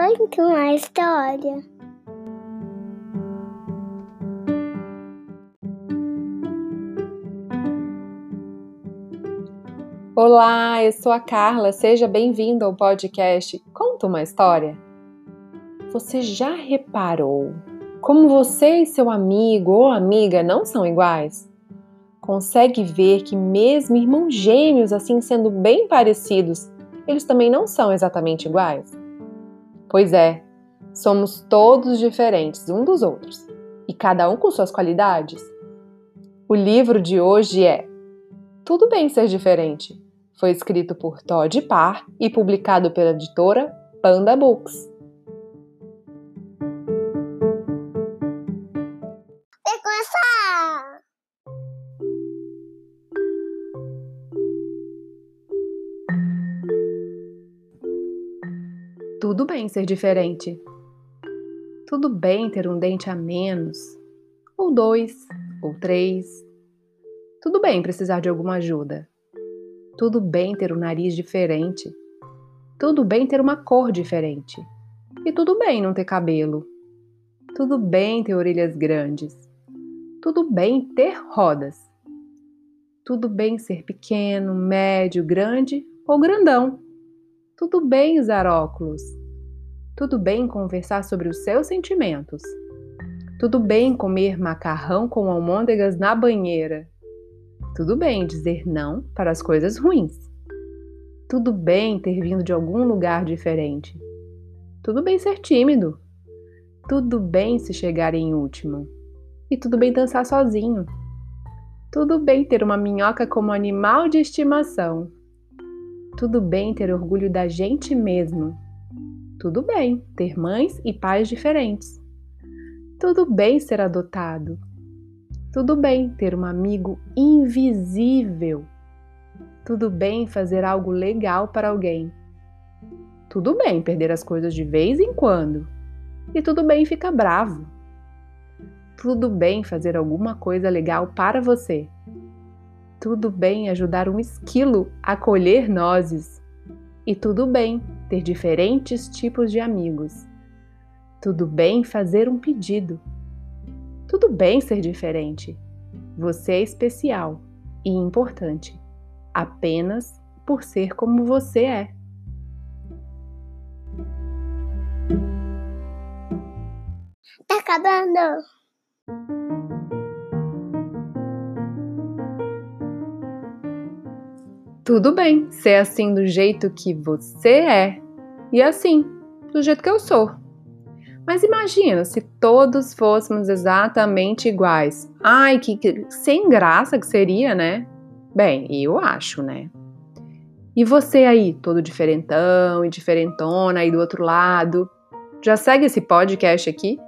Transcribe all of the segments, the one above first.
Conta uma história. Olá, eu sou a Carla. Seja bem-vindo ao podcast Conta uma História. Você já reparou como você e seu amigo ou amiga não são iguais? Consegue ver que, mesmo irmãos gêmeos, assim sendo bem parecidos, eles também não são exatamente iguais? Pois é, somos todos diferentes um dos outros e cada um com suas qualidades. O livro de hoje é Tudo Bem Ser Diferente. Foi escrito por Todd Parr e publicado pela editora Panda Books. Tudo bem ser diferente. Tudo bem ter um dente a menos, ou dois, ou três. Tudo bem precisar de alguma ajuda. Tudo bem ter um nariz diferente. Tudo bem ter uma cor diferente. E tudo bem não ter cabelo. Tudo bem ter orelhas grandes. Tudo bem ter rodas. Tudo bem ser pequeno, médio, grande ou grandão. Tudo bem usar óculos. Tudo bem conversar sobre os seus sentimentos. Tudo bem comer macarrão com almôndegas na banheira. Tudo bem dizer não para as coisas ruins. Tudo bem ter vindo de algum lugar diferente. Tudo bem ser tímido. Tudo bem se chegar em último. E tudo bem dançar sozinho. Tudo bem ter uma minhoca como animal de estimação. Tudo bem ter orgulho da gente mesmo. Tudo bem ter mães e pais diferentes. Tudo bem ser adotado. Tudo bem ter um amigo invisível. Tudo bem fazer algo legal para alguém. Tudo bem perder as coisas de vez em quando. E tudo bem ficar bravo. Tudo bem fazer alguma coisa legal para você tudo bem ajudar um esquilo a colher nozes. E tudo bem ter diferentes tipos de amigos. Tudo bem fazer um pedido. Tudo bem ser diferente. Você é especial e importante, apenas por ser como você é. Tá acabando. Tudo bem ser assim do jeito que você é e assim, do jeito que eu sou. Mas imagina se todos fôssemos exatamente iguais. Ai, que, que sem graça que seria, né? Bem, eu acho, né? E você aí, todo diferentão e diferentona aí do outro lado, já segue esse podcast aqui?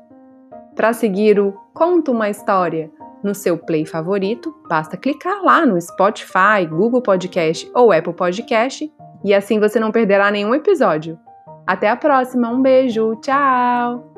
Para seguir o Conta uma História no seu play favorito, basta clicar lá no Spotify, Google Podcast ou Apple Podcast e assim você não perderá nenhum episódio. Até a próxima, um beijo, tchau!